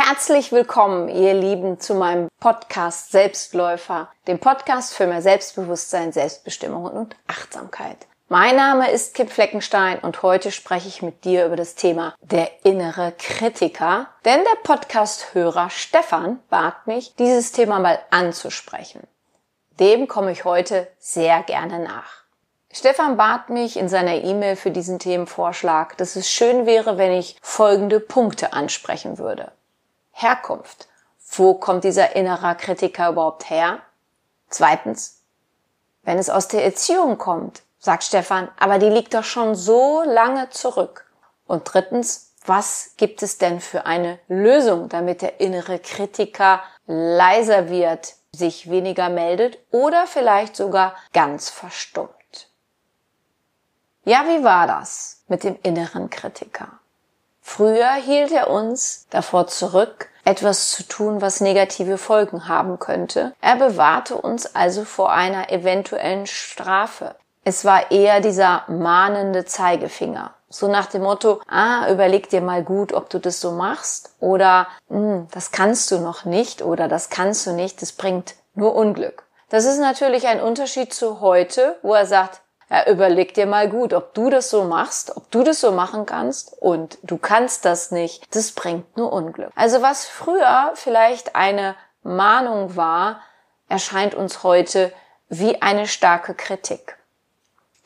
Herzlich willkommen, ihr Lieben, zu meinem Podcast Selbstläufer, dem Podcast für mehr Selbstbewusstsein, Selbstbestimmung und Achtsamkeit. Mein Name ist Kim Fleckenstein und heute spreche ich mit dir über das Thema der innere Kritiker, denn der Podcast-Hörer Stefan bat mich, dieses Thema mal anzusprechen. Dem komme ich heute sehr gerne nach. Stefan bat mich in seiner E-Mail für diesen Themenvorschlag, dass es schön wäre, wenn ich folgende Punkte ansprechen würde. Herkunft. Wo kommt dieser innerer Kritiker überhaupt her? Zweitens, wenn es aus der Erziehung kommt, sagt Stefan, aber die liegt doch schon so lange zurück. Und drittens, was gibt es denn für eine Lösung, damit der innere Kritiker leiser wird, sich weniger meldet oder vielleicht sogar ganz verstummt? Ja, wie war das mit dem inneren Kritiker? Früher hielt er uns davor zurück, etwas zu tun, was negative Folgen haben könnte. Er bewahrte uns also vor einer eventuellen Strafe. Es war eher dieser mahnende Zeigefinger. So nach dem Motto, ah, überleg dir mal gut, ob du das so machst oder hm, das kannst du noch nicht oder das kannst du nicht, das bringt nur Unglück. Das ist natürlich ein Unterschied zu heute, wo er sagt, ja, überleg dir mal gut, ob du das so machst, ob du das so machen kannst und du kannst das nicht. Das bringt nur Unglück. Also was früher vielleicht eine Mahnung war, erscheint uns heute wie eine starke Kritik.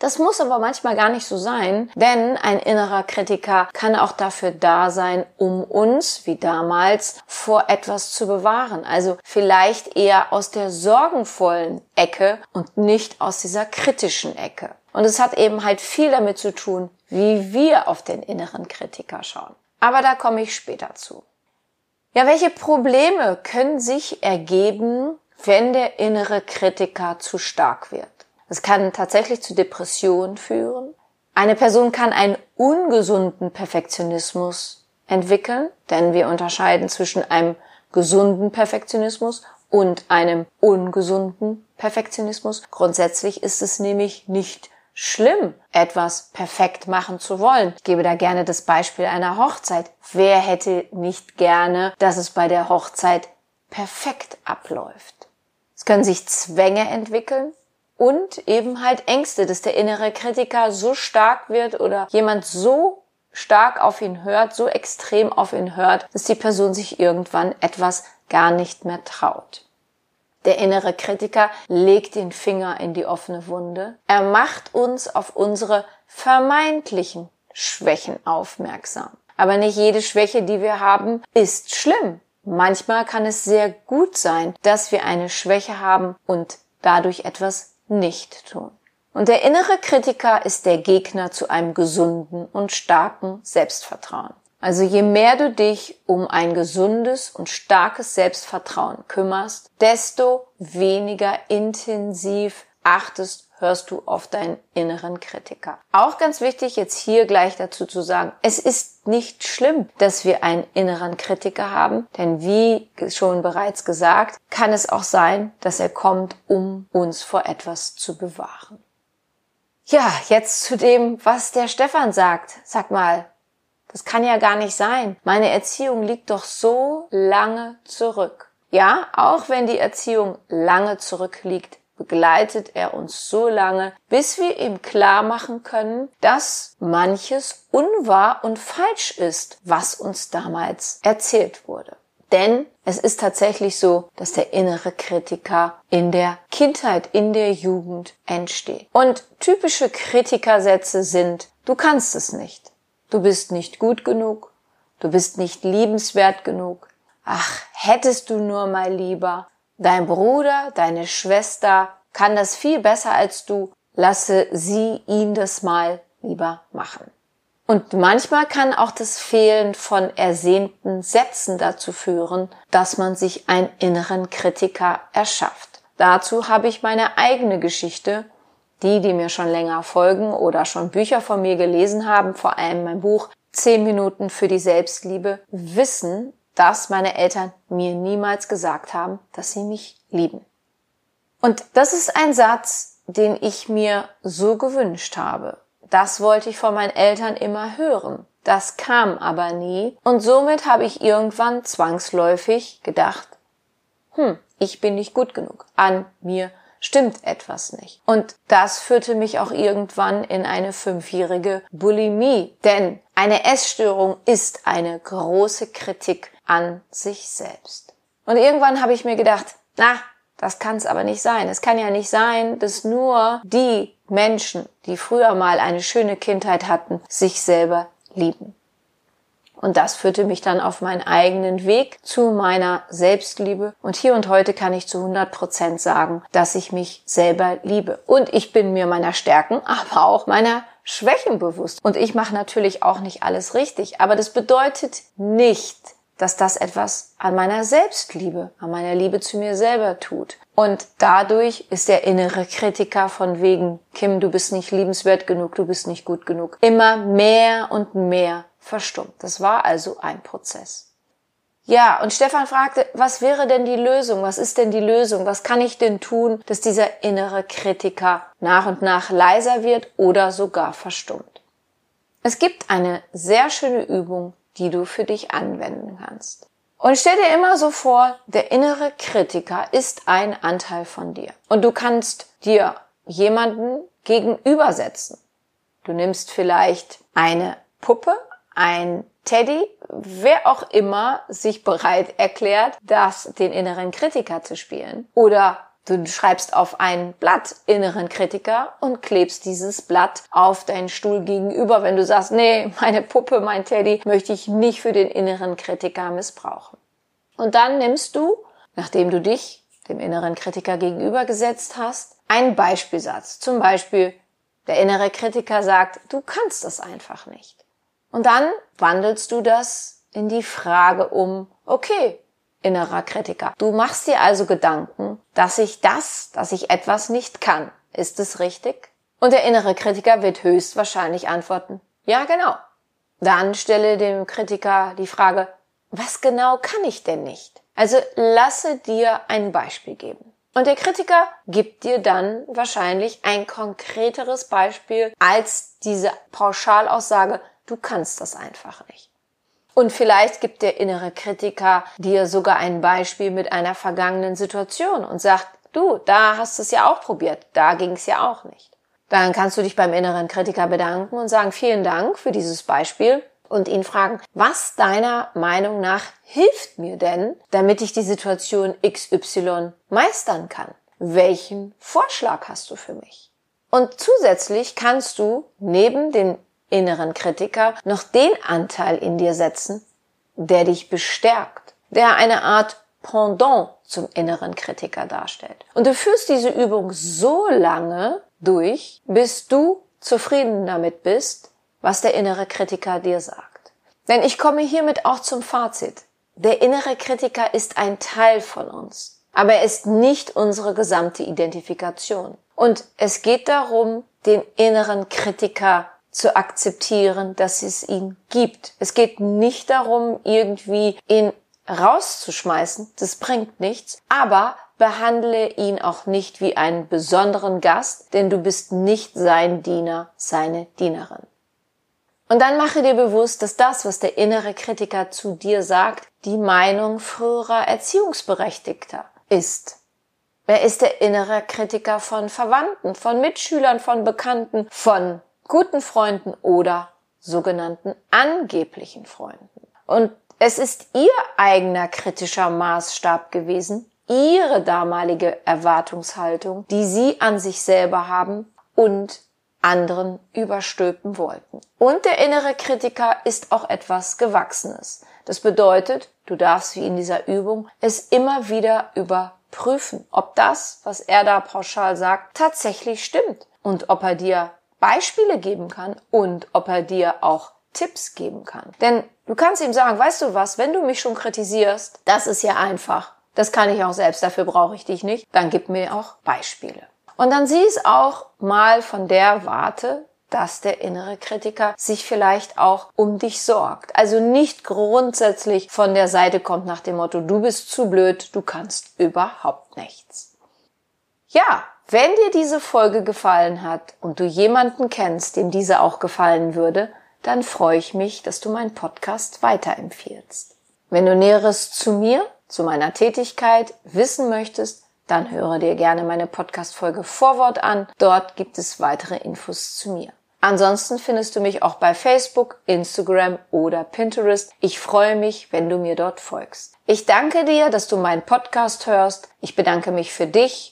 Das muss aber manchmal gar nicht so sein, denn ein innerer Kritiker kann auch dafür da sein, um uns, wie damals, vor etwas zu bewahren. Also vielleicht eher aus der sorgenvollen Ecke und nicht aus dieser kritischen Ecke. Und es hat eben halt viel damit zu tun, wie wir auf den inneren Kritiker schauen. Aber da komme ich später zu. Ja, welche Probleme können sich ergeben, wenn der innere Kritiker zu stark wird? Es kann tatsächlich zu Depressionen führen. Eine Person kann einen ungesunden Perfektionismus entwickeln, denn wir unterscheiden zwischen einem gesunden Perfektionismus und einem ungesunden Perfektionismus. Grundsätzlich ist es nämlich nicht schlimm, etwas perfekt machen zu wollen. Ich gebe da gerne das Beispiel einer Hochzeit. Wer hätte nicht gerne, dass es bei der Hochzeit perfekt abläuft? Es können sich Zwänge entwickeln, und eben halt Ängste, dass der innere Kritiker so stark wird oder jemand so stark auf ihn hört, so extrem auf ihn hört, dass die Person sich irgendwann etwas gar nicht mehr traut. Der innere Kritiker legt den Finger in die offene Wunde. Er macht uns auf unsere vermeintlichen Schwächen aufmerksam. Aber nicht jede Schwäche, die wir haben, ist schlimm. Manchmal kann es sehr gut sein, dass wir eine Schwäche haben und dadurch etwas nicht tun. Und der innere Kritiker ist der Gegner zu einem gesunden und starken Selbstvertrauen. Also je mehr du dich um ein gesundes und starkes Selbstvertrauen kümmerst, desto weniger intensiv achtest hörst du auf deinen inneren Kritiker. Auch ganz wichtig, jetzt hier gleich dazu zu sagen, es ist nicht schlimm, dass wir einen inneren Kritiker haben, denn wie schon bereits gesagt, kann es auch sein, dass er kommt, um uns vor etwas zu bewahren. Ja, jetzt zu dem, was der Stefan sagt. Sag mal, das kann ja gar nicht sein. Meine Erziehung liegt doch so lange zurück. Ja, auch wenn die Erziehung lange zurückliegt, begleitet er uns so lange, bis wir ihm klar machen können, dass manches unwahr und falsch ist, was uns damals erzählt wurde. Denn es ist tatsächlich so, dass der innere Kritiker in der Kindheit, in der Jugend entsteht. Und typische Kritikersätze sind, du kannst es nicht. Du bist nicht gut genug. Du bist nicht liebenswert genug. Ach, hättest du nur mal lieber. Dein Bruder, deine Schwester kann das viel besser als du. Lasse sie ihn das mal lieber machen. Und manchmal kann auch das Fehlen von ersehnten Sätzen dazu führen, dass man sich einen inneren Kritiker erschafft. Dazu habe ich meine eigene Geschichte. Die, die mir schon länger folgen oder schon Bücher von mir gelesen haben, vor allem mein Buch 10 Minuten für die Selbstliebe, wissen, dass meine Eltern mir niemals gesagt haben, dass sie mich lieben. Und das ist ein Satz, den ich mir so gewünscht habe. Das wollte ich von meinen Eltern immer hören. Das kam aber nie und somit habe ich irgendwann zwangsläufig gedacht, hm, ich bin nicht gut genug. An mir stimmt etwas nicht. Und das führte mich auch irgendwann in eine fünfjährige Bulimie. Denn eine Essstörung ist eine große Kritik an sich selbst. Und irgendwann habe ich mir gedacht, na, das kann es aber nicht sein. Es kann ja nicht sein, dass nur die Menschen, die früher mal eine schöne Kindheit hatten, sich selber lieben. Und das führte mich dann auf meinen eigenen Weg zu meiner Selbstliebe. Und hier und heute kann ich zu 100 Prozent sagen, dass ich mich selber liebe. Und ich bin mir meiner Stärken, aber auch meiner Schwächen bewusst. Und ich mache natürlich auch nicht alles richtig. Aber das bedeutet nicht, dass das etwas an meiner Selbstliebe, an meiner Liebe zu mir selber tut. Und dadurch ist der innere Kritiker von wegen, Kim, du bist nicht liebenswert genug, du bist nicht gut genug, immer mehr und mehr verstummt. Das war also ein Prozess. Ja, und Stefan fragte, was wäre denn die Lösung? Was ist denn die Lösung? Was kann ich denn tun, dass dieser innere Kritiker nach und nach leiser wird oder sogar verstummt? Es gibt eine sehr schöne Übung, die du für dich anwenden kannst. Und stell dir immer so vor, der innere Kritiker ist ein Anteil von dir. Und du kannst dir jemanden gegenübersetzen. Du nimmst vielleicht eine Puppe, ein Teddy, wer auch immer sich bereit erklärt, das den inneren Kritiker zu spielen. Oder du schreibst auf ein Blatt inneren Kritiker und klebst dieses Blatt auf deinen Stuhl gegenüber, wenn du sagst, nee, meine Puppe, mein Teddy möchte ich nicht für den inneren Kritiker missbrauchen. Und dann nimmst du, nachdem du dich dem inneren Kritiker gegenübergesetzt hast, einen Beispielsatz. Zum Beispiel, der innere Kritiker sagt, du kannst das einfach nicht. Und dann wandelst du das in die Frage um, okay, innerer Kritiker. Du machst dir also Gedanken, dass ich das, dass ich etwas nicht kann. Ist es richtig? Und der innere Kritiker wird höchstwahrscheinlich antworten, ja, genau. Dann stelle dem Kritiker die Frage, was genau kann ich denn nicht? Also lasse dir ein Beispiel geben. Und der Kritiker gibt dir dann wahrscheinlich ein konkreteres Beispiel als diese Pauschalaussage, Du kannst das einfach nicht. Und vielleicht gibt der innere Kritiker dir sogar ein Beispiel mit einer vergangenen Situation und sagt, du, da hast du es ja auch probiert, da ging es ja auch nicht. Dann kannst du dich beim inneren Kritiker bedanken und sagen, vielen Dank für dieses Beispiel und ihn fragen, was deiner Meinung nach hilft mir denn, damit ich die Situation XY meistern kann? Welchen Vorschlag hast du für mich? Und zusätzlich kannst du neben den inneren Kritiker noch den Anteil in dir setzen, der dich bestärkt, der eine Art Pendant zum inneren Kritiker darstellt. Und du führst diese Übung so lange durch, bis du zufrieden damit bist, was der innere Kritiker dir sagt. Denn ich komme hiermit auch zum Fazit. Der innere Kritiker ist ein Teil von uns, aber er ist nicht unsere gesamte Identifikation. Und es geht darum, den inneren Kritiker zu akzeptieren, dass es ihn gibt. Es geht nicht darum, irgendwie ihn rauszuschmeißen, das bringt nichts, aber behandle ihn auch nicht wie einen besonderen Gast, denn du bist nicht sein Diener, seine Dienerin. Und dann mache dir bewusst, dass das, was der innere Kritiker zu dir sagt, die Meinung früherer Erziehungsberechtigter ist. Er ist der innere Kritiker von Verwandten, von Mitschülern, von Bekannten, von guten Freunden oder sogenannten angeblichen Freunden. Und es ist ihr eigener kritischer Maßstab gewesen, ihre damalige Erwartungshaltung, die sie an sich selber haben und anderen überstülpen wollten. Und der innere Kritiker ist auch etwas Gewachsenes. Das bedeutet, du darfst wie in dieser Übung es immer wieder überprüfen, ob das, was er da pauschal sagt, tatsächlich stimmt und ob er dir Beispiele geben kann und ob er dir auch Tipps geben kann. Denn du kannst ihm sagen, weißt du was, wenn du mich schon kritisierst, das ist ja einfach. Das kann ich auch selbst, dafür brauche ich dich nicht. Dann gib mir auch Beispiele. Und dann sieh es auch mal von der Warte, dass der innere Kritiker sich vielleicht auch um dich sorgt. Also nicht grundsätzlich von der Seite kommt nach dem Motto, du bist zu blöd, du kannst überhaupt nichts. Ja, wenn dir diese Folge gefallen hat und du jemanden kennst, dem diese auch gefallen würde, dann freue ich mich, dass du meinen Podcast weiterempfiehlst. Wenn du Näheres zu mir, zu meiner Tätigkeit wissen möchtest, dann höre dir gerne meine Podcast-Folge Vorwort an. Dort gibt es weitere Infos zu mir. Ansonsten findest du mich auch bei Facebook, Instagram oder Pinterest. Ich freue mich, wenn du mir dort folgst. Ich danke dir, dass du meinen Podcast hörst. Ich bedanke mich für dich,